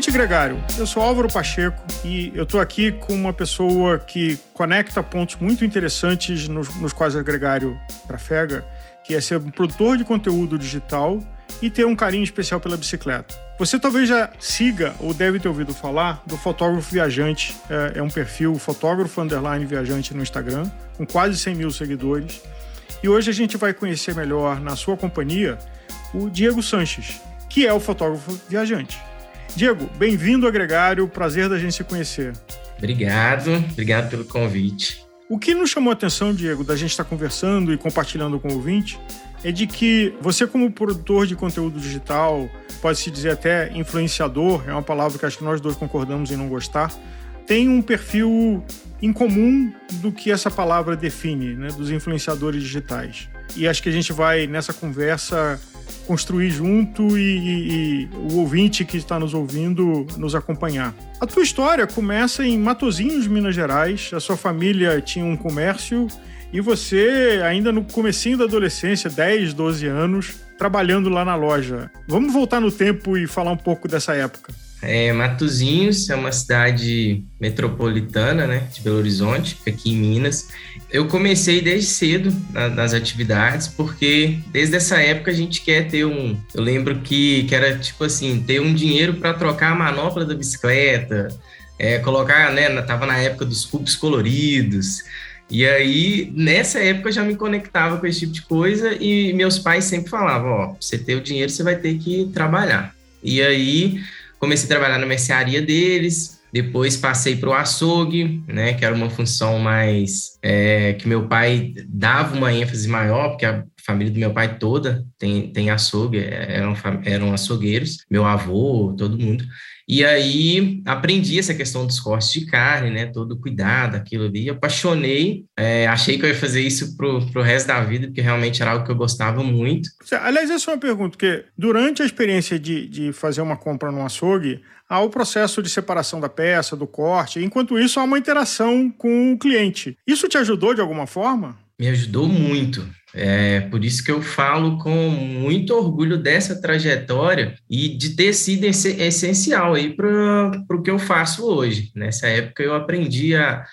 ouvinte gregário, eu sou Álvaro Pacheco e eu estou aqui com uma pessoa que conecta pontos muito interessantes nos, nos quais o gregário trafega, que é ser um produtor de conteúdo digital e ter um carinho especial pela bicicleta. Você talvez já siga ou deve ter ouvido falar do Fotógrafo Viajante. É, é um perfil fotógrafo underline viajante no Instagram, com quase 100 mil seguidores. E hoje a gente vai conhecer melhor, na sua companhia, o Diego Sanches, que é o fotógrafo viajante. Diego, bem-vindo ao Gregário, prazer da gente se conhecer. Obrigado, obrigado pelo convite. O que nos chamou a atenção, Diego, da gente estar conversando e compartilhando com o ouvinte, é de que você, como produtor de conteúdo digital, pode-se dizer até influenciador, é uma palavra que acho que nós dois concordamos em não gostar, tem um perfil incomum do que essa palavra define, né, dos influenciadores digitais. E acho que a gente vai, nessa conversa, construir junto e, e, e, o ouvinte que está nos ouvindo nos acompanhar. A tua história começa em Matozinhos, Minas Gerais. A sua família tinha um comércio e você, ainda no comecinho da adolescência, 10, 12 anos, trabalhando lá na loja. Vamos voltar no tempo e falar um pouco dessa época. É, Matozinhos é uma cidade metropolitana, né, de Belo Horizonte, aqui em Minas. Eu comecei desde cedo na, nas atividades, porque desde essa época a gente quer ter um. Eu lembro que, que era tipo assim, ter um dinheiro para trocar a manopla da bicicleta, é, colocar, né, tava na época dos cubos coloridos. E aí, nessa época, eu já me conectava com esse tipo de coisa e meus pais sempre falavam: ó, você ter o dinheiro, você vai ter que trabalhar. E aí, comecei a trabalhar na mercearia deles, depois passei para o açougue, né, que era uma função mais é, que meu pai dava uma ênfase maior, porque a família do meu pai toda tem, tem açougue, eram, eram açougueiros, meu avô, todo mundo. E aí aprendi essa questão dos cortes de carne, né? Todo cuidado, aquilo ali. Apaixonei, é, achei que eu ia fazer isso pro, pro resto da vida, porque realmente era algo que eu gostava muito. Aliás, essa é uma pergunta, porque durante a experiência de, de fazer uma compra no açougue, há o processo de separação da peça, do corte. Enquanto isso, há uma interação com o cliente. Isso te ajudou de alguma forma? Me ajudou muito. É por isso que eu falo com muito orgulho dessa trajetória e de ter sido essencial aí para o que eu faço hoje. Nessa época eu aprendi a,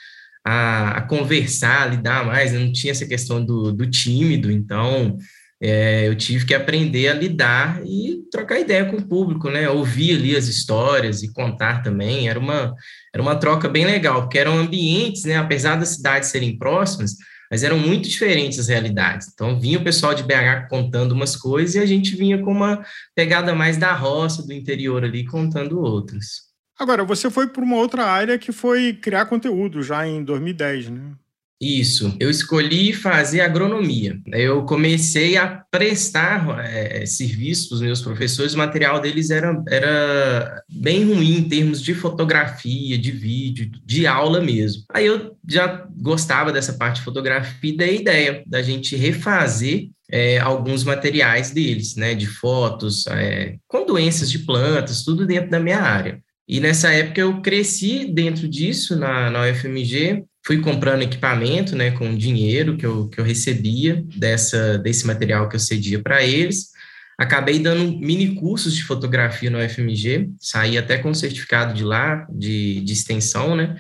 a, a conversar, a lidar mais, eu não tinha essa questão do, do tímido, então é, eu tive que aprender a lidar e trocar ideia com o público, né? Ouvir ali as histórias e contar também. Era uma, era uma troca bem legal, porque eram ambientes, né? Apesar das cidades serem próximas, mas eram muito diferentes as realidades. Então, vinha o pessoal de BH contando umas coisas e a gente vinha com uma pegada mais da roça, do interior ali, contando outras. Agora, você foi para uma outra área que foi criar conteúdo já em 2010, né? Isso, eu escolhi fazer agronomia. Eu comecei a prestar é, serviço para os meus professores, o material deles era, era bem ruim em termos de fotografia, de vídeo, de aula mesmo. Aí eu já gostava dessa parte de fotografia e da ideia da gente refazer é, alguns materiais deles, né, de fotos, é, com doenças de plantas, tudo dentro da minha área. E nessa época eu cresci dentro disso na, na UFMG, fui comprando equipamento, né, com dinheiro que eu, que eu recebia dessa, desse material que eu cedia para eles. Acabei dando mini cursos de fotografia no UFMG, saí até com certificado de lá, de, de extensão, né?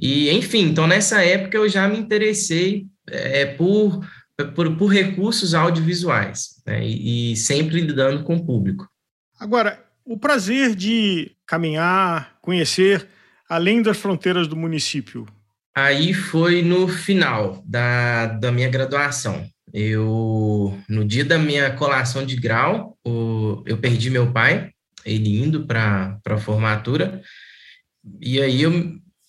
E, enfim, então nessa época eu já me interessei é, por, por, por recursos audiovisuais, né? e, e sempre lidando com o público. Agora, o prazer de caminhar, conhecer além das fronteiras do município, Aí foi no final da, da minha graduação. Eu, no dia da minha colação de grau, o, eu perdi meu pai, ele indo para a formatura, e aí eu,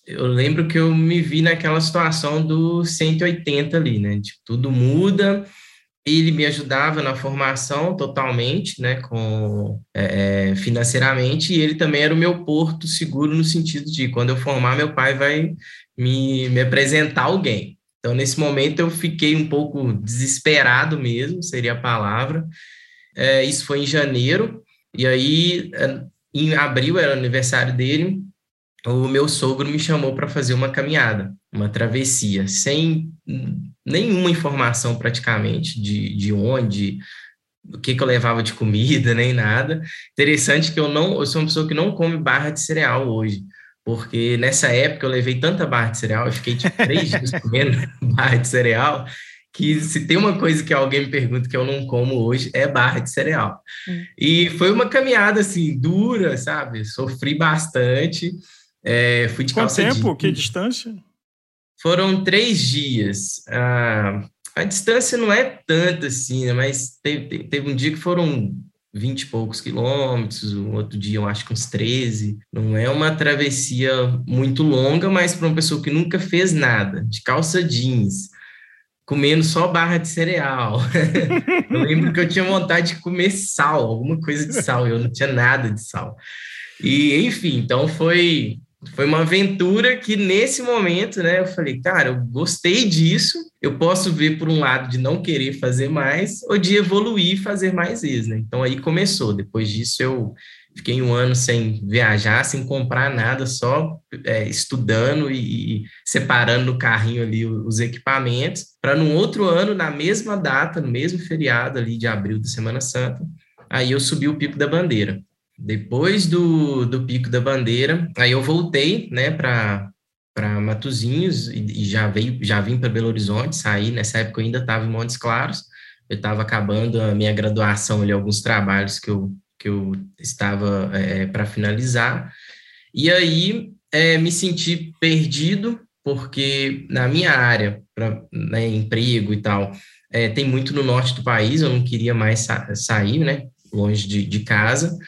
eu lembro que eu me vi naquela situação do 180 ali, né? Tipo, tudo muda, ele me ajudava na formação totalmente, né, com é, é, financeiramente, e ele também era o meu porto seguro no sentido de quando eu formar, meu pai vai me, me apresentar alguém. Então, nesse momento, eu fiquei um pouco desesperado mesmo, seria a palavra. É, isso foi em janeiro, e aí, é, em abril, era o aniversário dele, o meu sogro me chamou para fazer uma caminhada, uma travessia, sem nenhuma informação praticamente de, de onde, o que, que eu levava de comida, nem nada. Interessante que eu não, eu sou uma pessoa que não come barra de cereal hoje, porque nessa época eu levei tanta barra de cereal, eu fiquei tipo três dias comendo barra de cereal, que se tem uma coisa que alguém me pergunta que eu não como hoje é barra de cereal. Hum. E foi uma caminhada assim dura, sabe? Sofri bastante. É, fui de Quanto tempo? Que distância? Foram três dias. Ah, a distância não é tanta assim, né? mas teve, teve um dia que foram 20 e poucos quilômetros, o outro dia eu acho que uns 13. Não é uma travessia muito longa, mas para uma pessoa que nunca fez nada, de calça jeans, comendo só barra de cereal. eu lembro que eu tinha vontade de comer sal, alguma coisa de sal, eu não tinha nada de sal. E, enfim, então foi foi uma aventura que nesse momento, né, eu falei, cara, eu gostei disso, eu posso ver por um lado de não querer fazer mais ou de evoluir e fazer mais vezes, né? Então aí começou. Depois disso eu fiquei um ano sem viajar, sem comprar nada, só é, estudando e, e, separando no carrinho ali os equipamentos, para no outro ano, na mesma data, no mesmo feriado ali de abril da Semana Santa, aí eu subi o Pico da Bandeira. Depois do, do Pico da Bandeira, aí eu voltei, né, para Matozinhos e, e, já veio já vim para Belo Horizonte, saí nessa época eu ainda estava em Montes Claros, eu estava acabando a minha graduação ali, alguns trabalhos que eu que eu estava é, para finalizar, e aí é, me senti perdido, porque na minha área, para né, emprego e tal, é, tem muito no norte do país, eu não queria mais sa sair, né, longe de, de casa,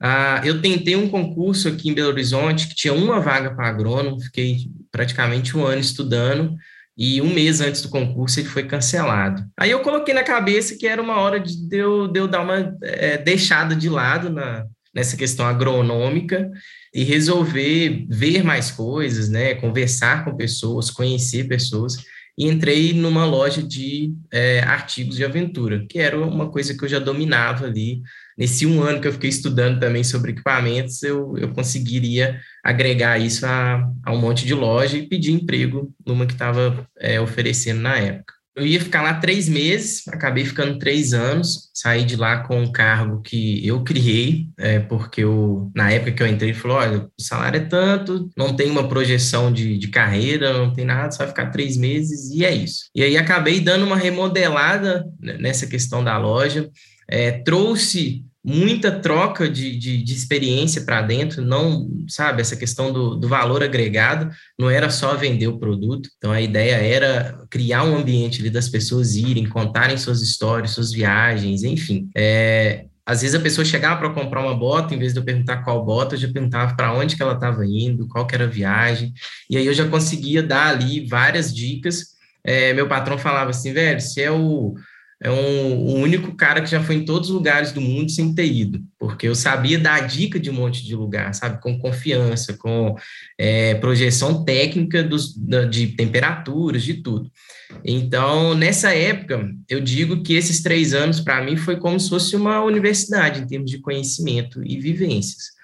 ah, eu tentei um concurso aqui em Belo Horizonte que tinha uma vaga para agrônomo, fiquei praticamente um ano estudando e um mês antes do concurso ele foi cancelado. Aí eu coloquei na cabeça que era uma hora de eu, de eu dar uma é, deixada de lado na, nessa questão agronômica e resolver ver mais coisas, né, conversar com pessoas, conhecer pessoas e entrei numa loja de é, artigos de aventura, que era uma coisa que eu já dominava ali nesse um ano que eu fiquei estudando também sobre equipamentos, eu, eu conseguiria agregar isso a, a um monte de loja e pedir emprego numa que estava é, oferecendo na época. Eu ia ficar lá três meses, acabei ficando três anos, saí de lá com um cargo que eu criei, é, porque eu, na época que eu entrei, ele falou, olha, o salário é tanto, não tem uma projeção de, de carreira, não tem nada, só vai ficar três meses e é isso. E aí acabei dando uma remodelada nessa questão da loja, é, trouxe muita troca de, de, de experiência para dentro, não, sabe, essa questão do, do valor agregado, não era só vender o produto, então a ideia era criar um ambiente ali das pessoas irem, contarem suas histórias, suas viagens, enfim. É, às vezes a pessoa chegava para comprar uma bota, em vez de eu perguntar qual bota, eu já perguntava para onde que ela estava indo, qual que era a viagem, e aí eu já conseguia dar ali várias dicas. É, meu patrão falava assim, velho, se é o é um, o único cara que já foi em todos os lugares do mundo sem ter ido, porque eu sabia dar dica de um monte de lugar, sabe, com confiança, com é, projeção técnica dos, de temperaturas, de tudo. Então, nessa época, eu digo que esses três anos, para mim, foi como se fosse uma universidade em termos de conhecimento e vivências.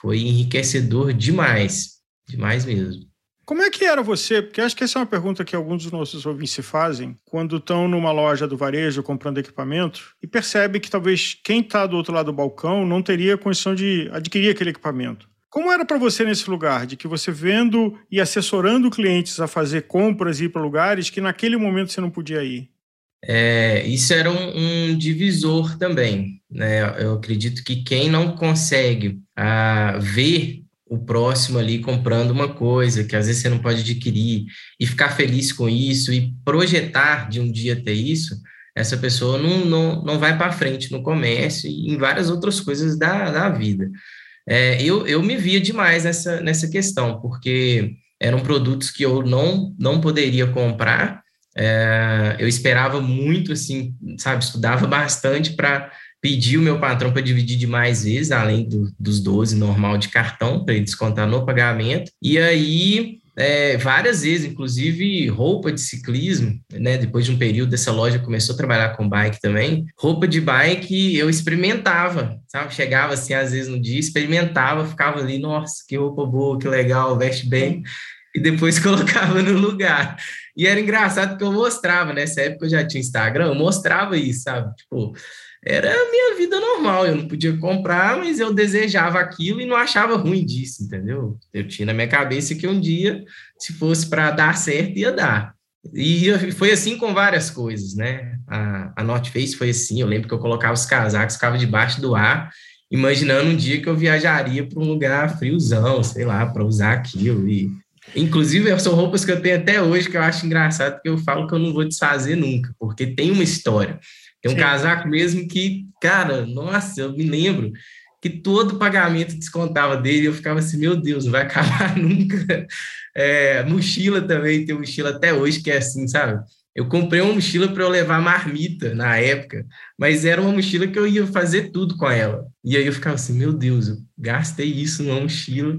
Foi enriquecedor demais, demais mesmo. Como é que era você? Porque acho que essa é uma pergunta que alguns dos nossos ouvintes se fazem quando estão numa loja do varejo comprando equipamento e percebe que talvez quem está do outro lado do balcão não teria condição de adquirir aquele equipamento. Como era para você nesse lugar, de que você vendo e assessorando clientes a fazer compras e ir para lugares que naquele momento você não podia ir? É, isso era um, um, divisor também. Né? Eu acredito que quem não consegue ah, ver o próximo ali comprando uma coisa que às vezes você não pode adquirir e ficar feliz com isso e projetar de um dia ter isso, essa pessoa não, não, não vai para frente no comércio e em várias outras coisas da, da vida. É, eu, eu me via demais nessa, nessa questão, porque eram produtos que eu não, não poderia comprar, é, eu esperava muito, assim, sabe, estudava bastante para pedi o meu patrão para dividir de mais vezes, além do, dos 12 normal de cartão, para ele descontar no pagamento. E aí, é, várias vezes, inclusive roupa de ciclismo, né? Depois de um período, essa loja começou a trabalhar com bike também. Roupa de bike eu experimentava, sabe? Chegava assim, às vezes no dia, experimentava, ficava ali, nossa, que roupa boa, que legal, veste bem. E depois colocava no lugar. E era engraçado porque eu mostrava, nessa época eu já tinha Instagram, eu mostrava isso, sabe? Tipo, era a minha vida normal. Eu não podia comprar, mas eu desejava aquilo e não achava ruim disso, entendeu? Eu tinha na minha cabeça que um dia, se fosse para dar certo, ia dar. E foi assim com várias coisas, né? A, a North Face foi assim. Eu lembro que eu colocava os casacos, ficava debaixo do ar, imaginando um dia que eu viajaria para um lugar friozão, sei lá, para usar aquilo. E, inclusive, são roupas que eu tenho até hoje que eu acho engraçado, porque eu falo que eu não vou desfazer nunca, porque tem uma história. Tem um Sim. casaco mesmo que, cara, nossa, eu me lembro que todo pagamento descontava dele, eu ficava assim, meu Deus, não vai acabar nunca. É, mochila também, tem mochila até hoje que é assim, sabe? Eu comprei uma mochila para eu levar marmita na época, mas era uma mochila que eu ia fazer tudo com ela. E aí eu ficava assim, meu Deus, eu gastei isso numa mochila,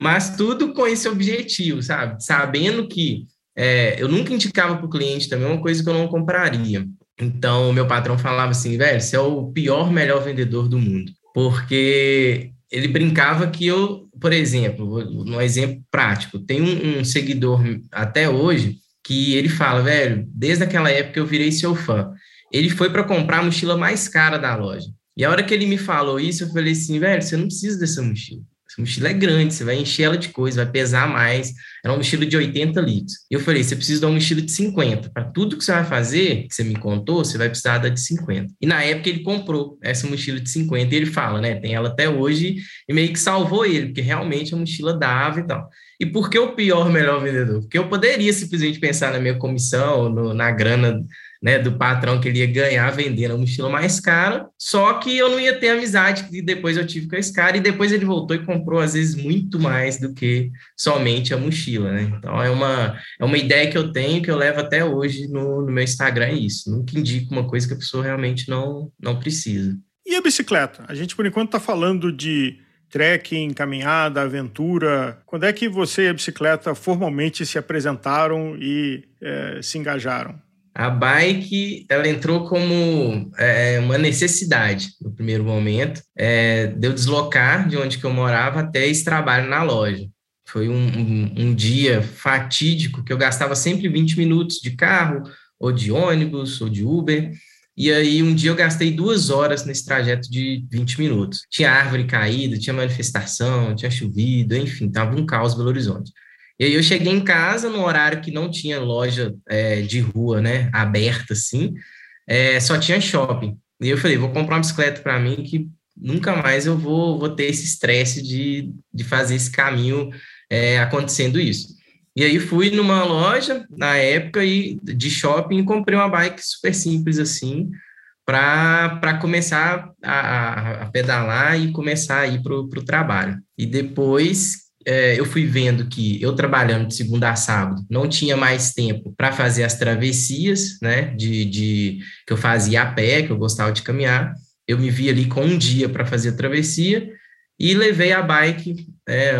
mas tudo com esse objetivo, sabe? Sabendo que é, eu nunca indicava para o cliente também uma coisa que eu não compraria. Então, meu patrão falava assim, velho, você é o pior, melhor vendedor do mundo. Porque ele brincava que eu, por exemplo, um exemplo prático, tem um, um seguidor até hoje que ele fala, velho, desde aquela época eu virei seu fã. Ele foi para comprar a mochila mais cara da loja. E a hora que ele me falou isso, eu falei assim, velho, você não precisa dessa mochila. Essa mochila é grande, você vai encher ela de coisa, vai pesar mais. Era uma mochila de 80 litros. E eu falei, você precisa de uma mochila de 50. Para tudo que você vai fazer, que você me contou, você vai precisar da de 50. E na época ele comprou essa mochila de 50 e ele fala, né, tem ela até hoje e meio que salvou ele, porque realmente a mochila dava e tal. E por que o pior melhor vendedor? Porque eu poderia simplesmente pensar na minha comissão, no, na grana né, do patrão que ele ia ganhar vendendo a mochila mais cara, só que eu não ia ter amizade que depois eu tive com esse cara, e depois ele voltou e comprou, às vezes, muito mais do que somente a mochila, né? Então, é uma, é uma ideia que eu tenho, que eu levo até hoje no, no meu Instagram, é isso. Nunca indico uma coisa que a pessoa realmente não, não precisa. E a bicicleta? A gente, por enquanto, está falando de trekking, caminhada, aventura. Quando é que você e a bicicleta formalmente se apresentaram e é, se engajaram? A bike, ela entrou como é, uma necessidade no primeiro momento, é, de eu deslocar de onde que eu morava até esse trabalho na loja. Foi um, um, um dia fatídico que eu gastava sempre 20 minutos de carro, ou de ônibus, ou de Uber, e aí, um dia eu gastei duas horas nesse trajeto de 20 minutos. Tinha árvore caída, tinha manifestação, tinha chovido, enfim, tava um caos Belo Horizonte. E aí eu cheguei em casa no horário que não tinha loja é, de rua, né, aberta assim, é, só tinha shopping. E eu falei, vou comprar uma bicicleta para mim que nunca mais eu vou, vou ter esse estresse de, de fazer esse caminho é, acontecendo isso. E aí fui numa loja na época e de shopping e comprei uma bike super simples assim para começar a, a, pedalar e começar a ir para o trabalho. E depois é, eu fui vendo que eu trabalhando de segunda a sábado não tinha mais tempo para fazer as travessias, né? De, de que eu fazia a pé, que eu gostava de caminhar. Eu me vi ali com um dia para fazer a travessia e levei a bike é,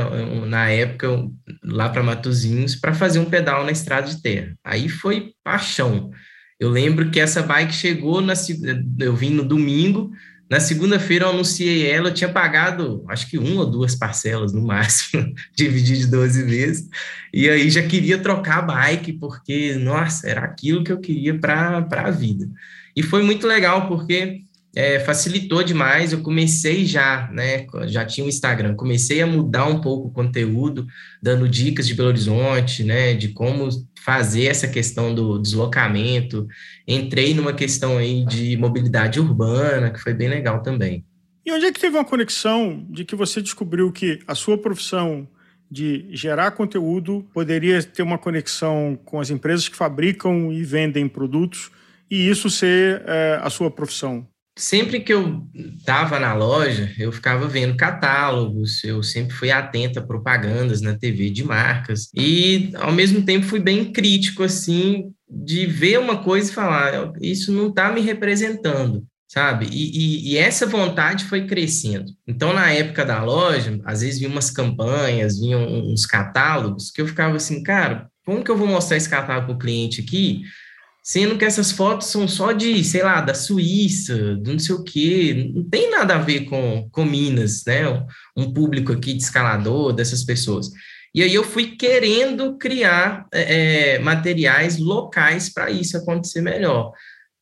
na época lá para Matozinhos para fazer um pedal na estrada de terra. Aí foi paixão. Eu lembro que essa bike chegou na eu vim no domingo, na segunda-feira eu anunciei ela, eu tinha pagado, acho que uma ou duas parcelas no máximo, dividir de 12 vezes, e aí já queria trocar a bike, porque, nossa, era aquilo que eu queria para a vida. E foi muito legal, porque é, facilitou demais, eu comecei já, né, já tinha o um Instagram, comecei a mudar um pouco o conteúdo, dando dicas de Belo Horizonte, né, de como fazer essa questão do deslocamento. Entrei numa questão aí de mobilidade urbana, que foi bem legal também. E onde é que teve uma conexão de que você descobriu que a sua profissão de gerar conteúdo poderia ter uma conexão com as empresas que fabricam e vendem produtos e isso ser é, a sua profissão? Sempre que eu estava na loja, eu ficava vendo catálogos, eu sempre fui atenta a propagandas na TV de marcas e ao mesmo tempo fui bem crítico assim de ver uma coisa e falar isso não está me representando, sabe? E, e, e, essa vontade foi crescendo. Então na época da loja, às vezes vinham umas campanhas, vinham uns catálogos que eu ficava assim, cara, como que eu vou mostrar esse catálogo para o cliente aqui? Sendo que essas fotos são só de, sei lá, da Suíça, do não sei o quê, não tem nada a ver com, com Minas, né? Um público aqui de escalador, dessas pessoas. E aí eu fui querendo criar é, é materiais locais para isso acontecer melhor.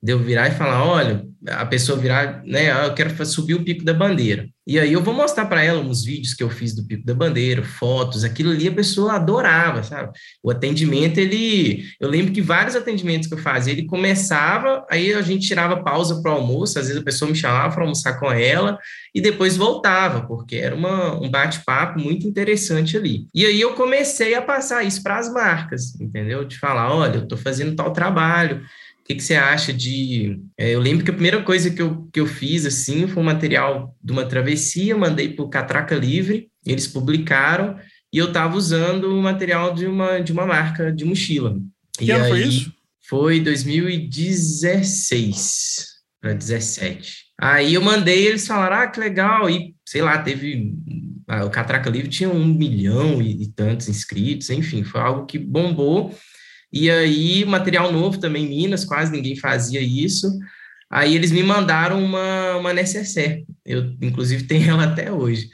De eu virar e falar, olha, a pessoa virar, né, ah, eu quero subir o Pico da Bandeira. E aí eu vou mostrar para ela uns vídeos que eu fiz do Pico da Bandeira, fotos, aquilo ali a pessoa adorava, sabe? O atendimento, ele, eu lembro que vários atendimentos que eu fazia, ele começava, aí a gente tirava pausa para almoço, às vezes a pessoa me chamava para almoçar com ela e depois voltava, porque era uma, um bate-papo muito interessante ali. E aí eu comecei a passar isso para as marcas, entendeu? De falar, olha, eu estou fazendo tal trabalho, o que, que você acha de. É, eu lembro que a primeira coisa que eu, que eu fiz assim foi um material de uma travessia, mandei para o Catraca Livre, eles publicaram, e eu estava usando o material de uma, de uma marca de mochila. Que e ano aí, foi isso? Foi 2016 para 17. Aí eu mandei, eles falaram, ah, que legal, e sei lá, teve. Ah, o Catraca Livre tinha um milhão e, e tantos inscritos, enfim, foi algo que bombou. E aí, material novo também, Minas, quase ninguém fazia isso. Aí eles me mandaram uma, uma necessaire. Eu, inclusive, tenho ela até hoje.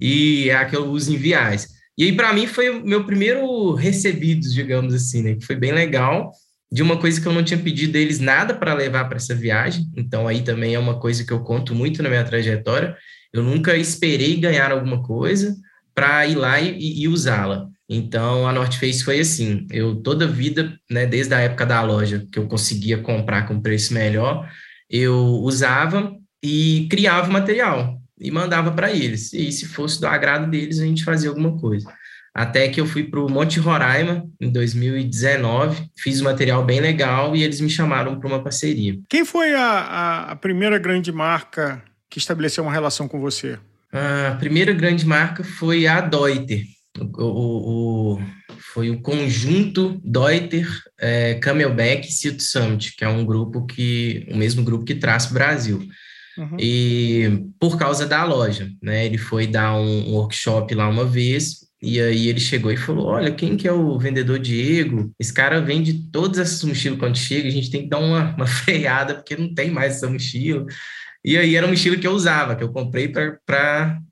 E é a que eu uso em viagens. E aí, para mim, foi o meu primeiro recebido, digamos assim, né? Que foi bem legal, de uma coisa que eu não tinha pedido deles nada para levar para essa viagem. Então, aí também é uma coisa que eu conto muito na minha trajetória. Eu nunca esperei ganhar alguma coisa para ir lá e, e usá-la. Então, a North Face foi assim, eu toda vida, né, desde a época da loja, que eu conseguia comprar com preço melhor, eu usava e criava material e mandava para eles. E se fosse do agrado deles, a gente fazia alguma coisa. Até que eu fui para o Monte Roraima em 2019, fiz um material bem legal e eles me chamaram para uma parceria. Quem foi a, a, a primeira grande marca que estabeleceu uma relação com você? A primeira grande marca foi a Deuter o, o, foi o conjunto Deuter, é, Camelback e Silk Summit, que é um grupo que, o mesmo grupo que traz o Brasil. Uhum. E por causa da loja, né? Ele foi dar um, um workshop lá uma vez, e aí ele chegou e falou: Olha, quem que é o vendedor Diego? Esse cara vende todas essas mochilas quando chega, a gente tem que dar uma, uma freada, porque não tem mais essa mochila. E aí era uma mochila que eu usava, que eu comprei para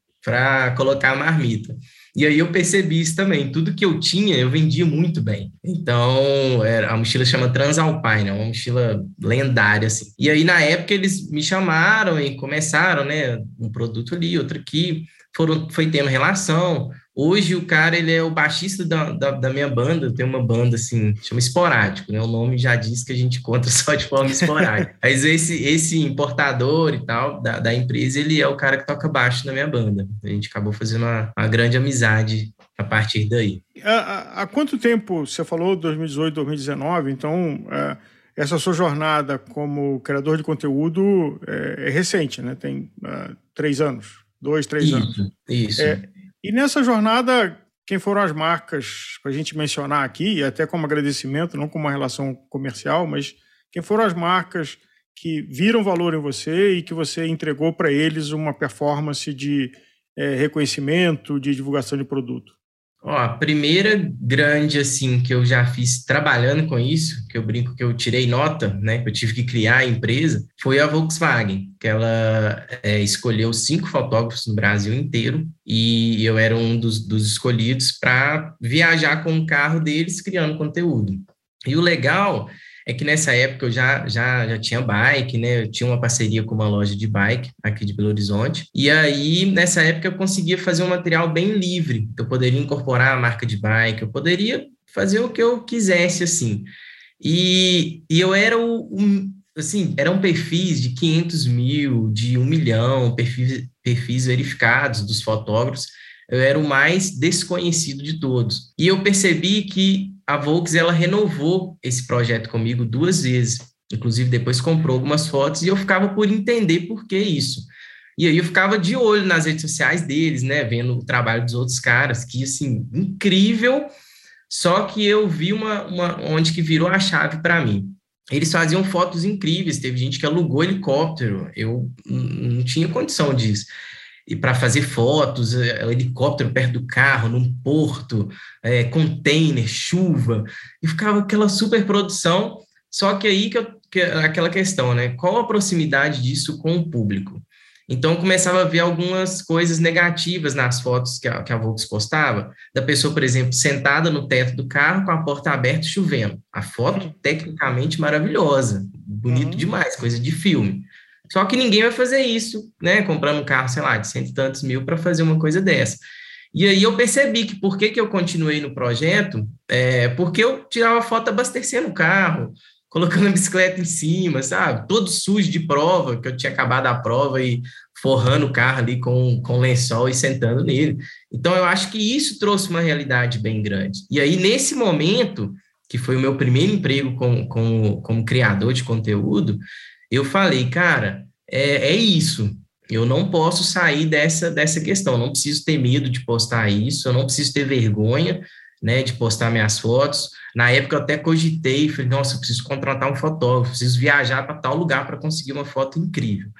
colocar a marmita. E aí eu percebi isso também. Tudo que eu tinha, eu vendia muito bem. Então, era, a mochila chama Transalpine, é uma mochila lendária, assim. E aí, na época, eles me chamaram e começaram, né? Um produto ali, outro aqui. Foram, foi tendo relação. Hoje o cara, ele é o baixista da, da, da, minha banda, eu tenho uma banda assim, chama Esporádico, né? O nome já diz que a gente conta só de forma esporádica. Mas esse, esse importador e tal da, da empresa, ele é o cara que toca baixo na minha banda. A gente acabou fazendo uma, uma grande amizade a partir daí. Há, há quanto tempo, você falou 2018, 2019, então é, essa sua jornada como criador de conteúdo é, é recente, né? Tem uh, três anos, dois, três isso, anos. Isso, é, e nessa jornada, quem foram as marcas para a gente mencionar aqui, e até como agradecimento, não como uma relação comercial, mas quem foram as marcas que viram valor em você e que você entregou para eles uma performance de é, reconhecimento, de divulgação de produto? Ó, a primeira grande, assim, que eu já fiz trabalhando com isso, que eu brinco que eu tirei nota, né, que eu tive que criar a empresa, foi a Volkswagen, que ela é, escolheu cinco fotógrafos no Brasil inteiro e eu era um dos, dos escolhidos para viajar com o carro deles criando conteúdo. E o legal é que nessa época eu já, já, já tinha bike, né? Eu tinha uma parceria com uma loja de bike aqui de Belo Horizonte. E aí, nessa época, eu conseguia fazer um material bem livre. Eu poderia incorporar a marca de bike, eu poderia fazer o que eu quisesse, assim. E, e eu era o, assim, eram perfis de 500 mil, de um milhão, perfis, perfis verificados dos fotógrafos. Eu era o mais desconhecido de todos. E eu percebi que a Volks ela renovou esse projeto comigo duas vezes. Inclusive, depois comprou algumas fotos e eu ficava por entender por que isso. E aí eu ficava de olho nas redes sociais deles, né, vendo o trabalho dos outros caras, que assim, incrível. Só que eu vi uma, uma onde que virou a chave para mim. Eles faziam fotos incríveis, teve gente que alugou helicóptero, eu não tinha condição disso e para fazer fotos, é, helicóptero perto do carro, num porto, é, container, chuva, e ficava aquela super produção. Só que aí que, eu, que aquela questão, né? Qual a proximidade disso com o público? Então, começava a ver algumas coisas negativas nas fotos que a, que a Volks postava, da pessoa, por exemplo, sentada no teto do carro com a porta aberta chovendo. A foto, tecnicamente, maravilhosa, bonito uhum. demais, coisa de filme. Só que ninguém vai fazer isso, né? Comprando um carro, sei lá, de cento e tantos mil para fazer uma coisa dessa. E aí eu percebi que por que, que eu continuei no projeto, é porque eu tirava foto abastecendo o carro, colocando a bicicleta em cima, sabe? Todo sujo de prova, que eu tinha acabado a prova e forrando o carro ali com, com lençol e sentando nele. Então, eu acho que isso trouxe uma realidade bem grande. E aí, nesse momento, que foi o meu primeiro emprego como, como, como criador de conteúdo, eu falei, cara, é, é isso. Eu não posso sair dessa, dessa questão, não preciso ter medo de postar isso, eu não preciso ter vergonha né, de postar minhas fotos. Na época eu até cogitei, falei, nossa, eu preciso contratar um fotógrafo, preciso viajar para tal lugar para conseguir uma foto incrível.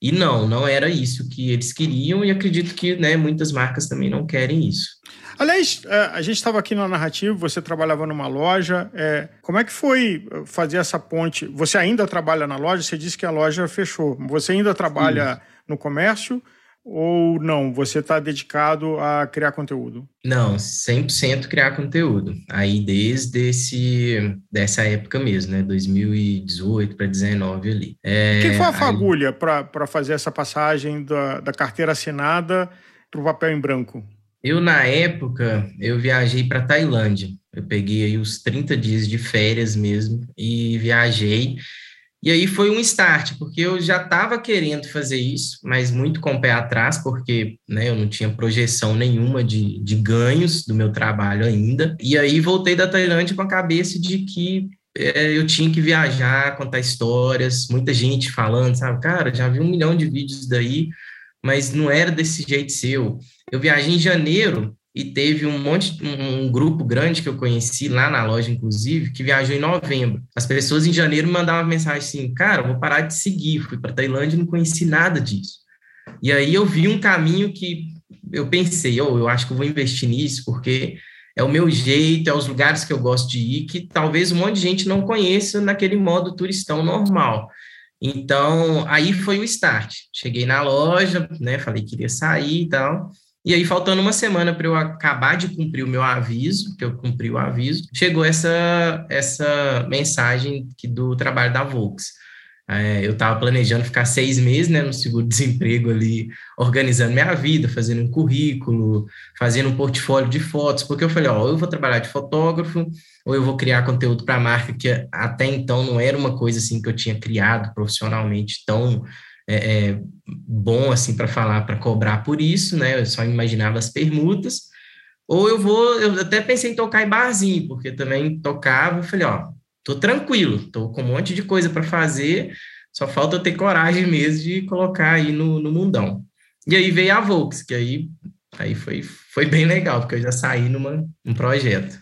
E não, não era isso que eles queriam, e acredito que né, muitas marcas também não querem isso. Aliás, é, a gente estava aqui na narrativa, você trabalhava numa loja. É, como é que foi fazer essa ponte? Você ainda trabalha na loja? Você disse que a loja fechou. Você ainda trabalha Sim. no comércio? ou não? Você está dedicado a criar conteúdo? Não, 100% criar conteúdo. Aí desde esse, dessa época mesmo, né? 2018 para 2019 ali. É, Quem foi a fagulha aí... para fazer essa passagem da, da carteira assinada para o papel em branco? Eu, na época, eu viajei para Tailândia. Eu peguei aí os 30 dias de férias mesmo e viajei. E aí foi um start, porque eu já estava querendo fazer isso, mas muito com o pé atrás, porque né, eu não tinha projeção nenhuma de, de ganhos do meu trabalho ainda. E aí voltei da Tailândia com a cabeça de que é, eu tinha que viajar, contar histórias, muita gente falando, sabe, cara, já vi um milhão de vídeos daí, mas não era desse jeito seu. Eu viajei em janeiro e teve um monte, um, grupo grande que eu conheci lá na loja, inclusive, que viajou em novembro. As pessoas em janeiro me mandavam mensagem assim, cara, vou parar de seguir, fui para Tailândia e não conheci nada disso. E aí eu vi um caminho que eu pensei, oh, eu acho que eu vou investir nisso, porque é o meu jeito, é os lugares que eu gosto de ir, que talvez um monte de gente não conheça naquele modo turistão normal. Então, aí foi o start. Cheguei na loja, né, falei que queria sair e tal, e aí, faltando uma semana para eu acabar de cumprir o meu aviso, que eu cumpri o aviso, chegou essa, essa mensagem que do trabalho da Volks. É, eu estava planejando ficar seis meses né, no seguro-desemprego ali, organizando minha vida, fazendo um currículo, fazendo um portfólio de fotos, porque eu falei, ó, eu vou trabalhar de fotógrafo, ou eu vou criar conteúdo para a marca, que até então não era uma coisa assim que eu tinha criado profissionalmente tão é, é bom assim para falar, para cobrar por isso, né? Eu só imaginava as permutas. Ou eu vou, eu até pensei em tocar em barzinho, porque também tocava, eu falei, ó, tô tranquilo, tô com um monte de coisa para fazer, só falta eu ter coragem mesmo de colocar aí no, no mundão. E aí veio a Volks, que aí, aí foi, foi bem legal, porque eu já saí numa, num projeto.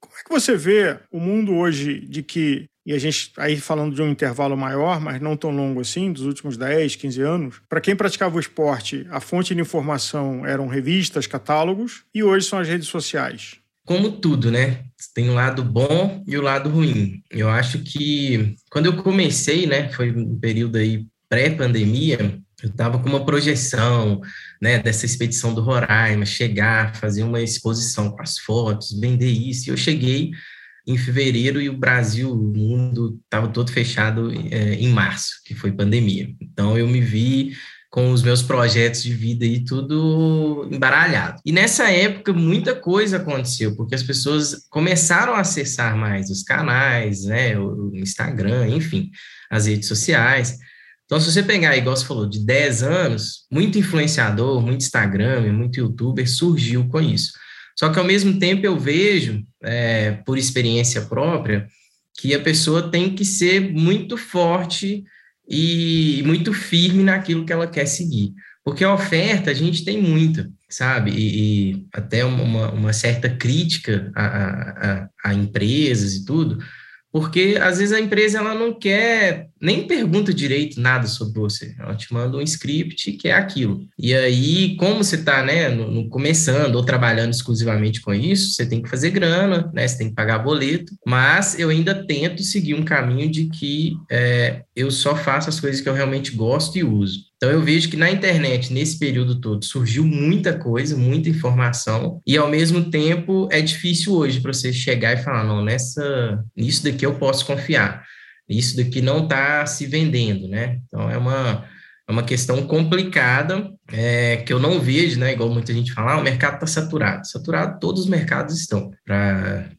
Como é que você vê o mundo hoje de que e a gente aí falando de um intervalo maior, mas não tão longo assim, dos últimos 10, 15 anos, para quem praticava o esporte, a fonte de informação eram revistas, catálogos, e hoje são as redes sociais. Como tudo, né? Tem o lado bom e o lado ruim. Eu acho que quando eu comecei, né, foi um período aí pré-pandemia, eu estava com uma projeção, né, dessa expedição do Roraima, chegar, fazer uma exposição com as fotos, vender isso. E eu cheguei em fevereiro e o Brasil, o mundo estava todo fechado é, em março, que foi pandemia. Então eu me vi com os meus projetos de vida e tudo embaralhado. E nessa época muita coisa aconteceu, porque as pessoas começaram a acessar mais os canais, né, o Instagram, enfim, as redes sociais. Então, se você pegar, igual você falou, de 10 anos, muito influenciador, muito Instagram, muito youtuber surgiu com isso. Só que, ao mesmo tempo, eu vejo, é, por experiência própria, que a pessoa tem que ser muito forte e muito firme naquilo que ela quer seguir. Porque a oferta a gente tem muita, sabe? E, e até uma, uma, certa crítica a, a, a, empresas e tudo, porque às vezes a empresa ela não quer nem pergunta direito nada sobre você, ela te manda um script que é aquilo. E aí, como você está né, no, no, começando ou trabalhando exclusivamente com isso, você tem que fazer grana, né, você tem que pagar boleto, mas eu ainda tento seguir um caminho de que é, eu só faço as coisas que eu realmente gosto e uso. Então eu vejo que na internet, nesse período todo, surgiu muita coisa, muita informação, e ao mesmo tempo é difícil hoje para você chegar e falar, não, nessa, nisso daqui eu posso confiar. isso daqui não está se vendendo, né? Então é uma, é uma questão complicada é, que eu não vejo, né? Igual muita gente fala, ah, o mercado está saturado. Saturado, todos os mercados estão para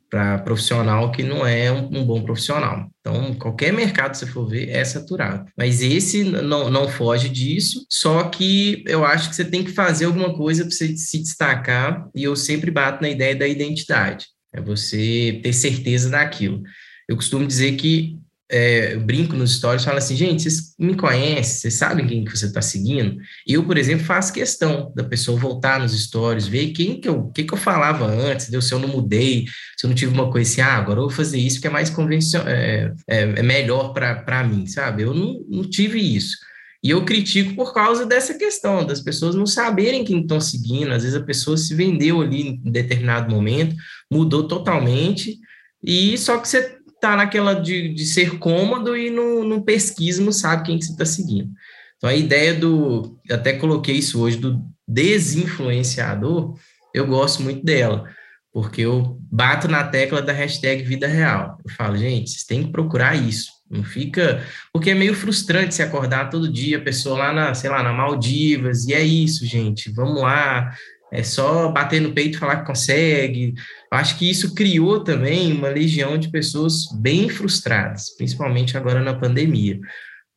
profissional que não é um, um, bom profissional. Então, qualquer mercado que você for ver é saturado. Mas esse não, não foge disso, só que eu acho que você tem que fazer alguma coisa para você se destacar, e eu sempre bato na ideia da identidade. É você ter certeza daquilo. Eu costumo dizer que é, brinco nos stories, falo assim, gente, vocês me conhecem, vocês sabem quem que você está seguindo? Eu, por exemplo, faço questão da pessoa voltar nos stories, ver quem que eu, que que eu falava antes, se eu não mudei, se eu não tive uma coisa assim, ah, agora eu vou fazer isso que é mais convencional, é, é, é melhor para mim, sabe? Eu não, não tive isso. E eu critico por causa dessa questão, das pessoas não saberem quem estão seguindo, às vezes a pessoa se vendeu ali em determinado momento, mudou totalmente, e só que você tá naquela de, de ser cômodo e não, não pesquisa, não sabe quem que você está seguindo. Então, a ideia do, até coloquei isso hoje, do desinfluenciador, eu gosto muito dela, porque eu bato na tecla da hashtag vida real. Eu falo, gente, vocês têm que procurar isso. Não fica. Porque é meio frustrante se acordar todo dia, a pessoa lá na, sei lá, na Maldivas, e é isso, gente. Vamos lá, é só bater no peito e falar que consegue. Acho que isso criou também uma legião de pessoas bem frustradas, principalmente agora na pandemia,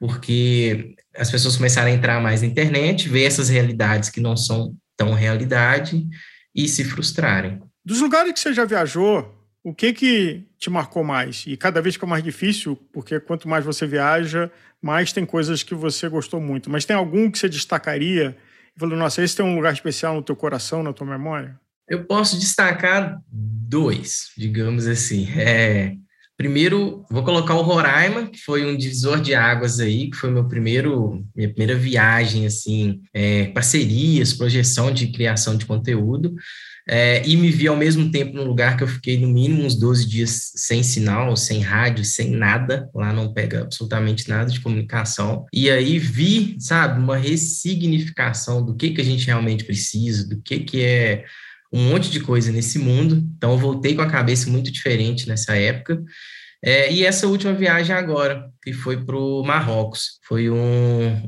porque as pessoas começaram a entrar mais na internet, ver essas realidades que não são tão realidade e se frustrarem. Dos lugares que você já viajou, o que que te marcou mais? E cada vez fica mais difícil, porque quanto mais você viaja, mais tem coisas que você gostou muito. Mas tem algum que você destacaria falou, nossa, esse tem um lugar especial no teu coração, na tua memória? Eu posso destacar dois, digamos assim. É, primeiro, vou colocar o Roraima, que foi um divisor de águas aí, que foi meu primeiro, minha primeira viagem, assim, é, parcerias, projeção de criação de conteúdo é, e me vi ao mesmo tempo num lugar que eu fiquei no mínimo uns 12 dias sem sinal, sem rádio, sem nada, lá não pega absolutamente nada de comunicação, e aí vi, sabe, uma ressignificação do que, que a gente realmente precisa, do que, que é um monte de coisa nesse mundo, então eu voltei com a cabeça muito diferente nessa época, é, e essa última viagem agora, que foi para o Marrocos, foi um,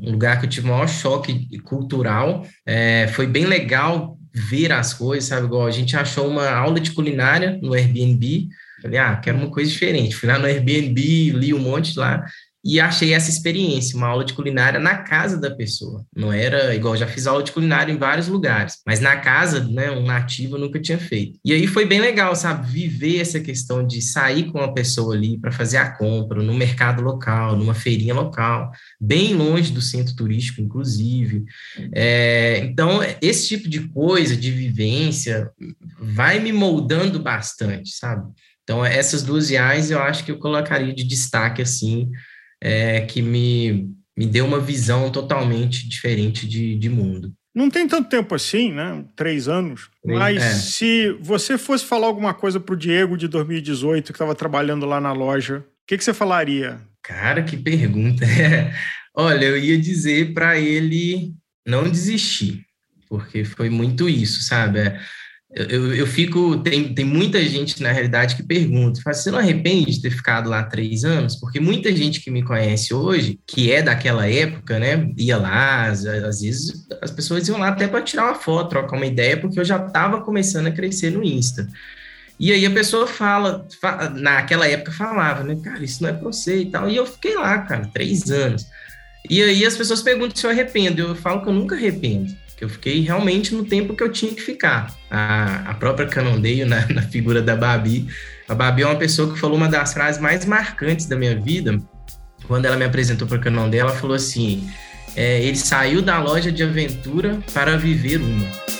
um, lugar que eu tive o maior choque cultural, é, foi bem legal ver as coisas, sabe? Igual a gente achou uma aula de culinária no Airbnb. Falei, ah, quero uma coisa diferente. Fui lá no Airbnb, li um monte lá e achei essa experiência, uma aula de culinária na casa da pessoa. Não era igual, já fiz aula de culinária em vários lugares, mas na casa, né, um nativo eu nunca tinha feito. E aí foi bem legal, sabe, viver essa questão de sair com a pessoa ali para fazer a compra no mercado local, numa feirinha local, bem longe do centro turístico, inclusive. É, então, esse tipo de coisa, de vivência, vai me moldando bastante, sabe? Então, essas duas viagens eu acho que eu colocaria de destaque, assim, é, que me, me deu uma visão totalmente diferente de, de mundo. Não tem tanto tempo assim, né? Três anos. Mas é. se você fosse falar alguma coisa para o Diego de 2018, que estava trabalhando lá na loja, o que, que você falaria? Cara, que pergunta. Olha, eu ia dizer para ele não desistir, porque foi muito isso, sabe? Eu, eu fico. Tem, tem muita gente, na realidade, que pergunta: você não arrepende de ter ficado lá três anos? Porque muita gente que me conhece hoje, que é daquela época, né, ia lá, às, às vezes as pessoas iam lá até para tirar uma foto, trocar uma ideia, porque eu já estava começando a crescer no Insta. E aí a pessoa fala, fala, naquela época falava, né, cara, isso não é pra você e tal. E eu fiquei lá, cara, três anos. E aí as pessoas perguntam se eu arrependo. Eu falo que eu nunca arrependo que eu fiquei realmente no tempo que eu tinha que ficar. A, a própria Canondeio, na, na figura da Babi, a Babi é uma pessoa que falou uma das frases mais marcantes da minha vida. Quando ela me apresentou para Canondeio, ela falou assim: é, ele saiu da loja de aventura para viver uma.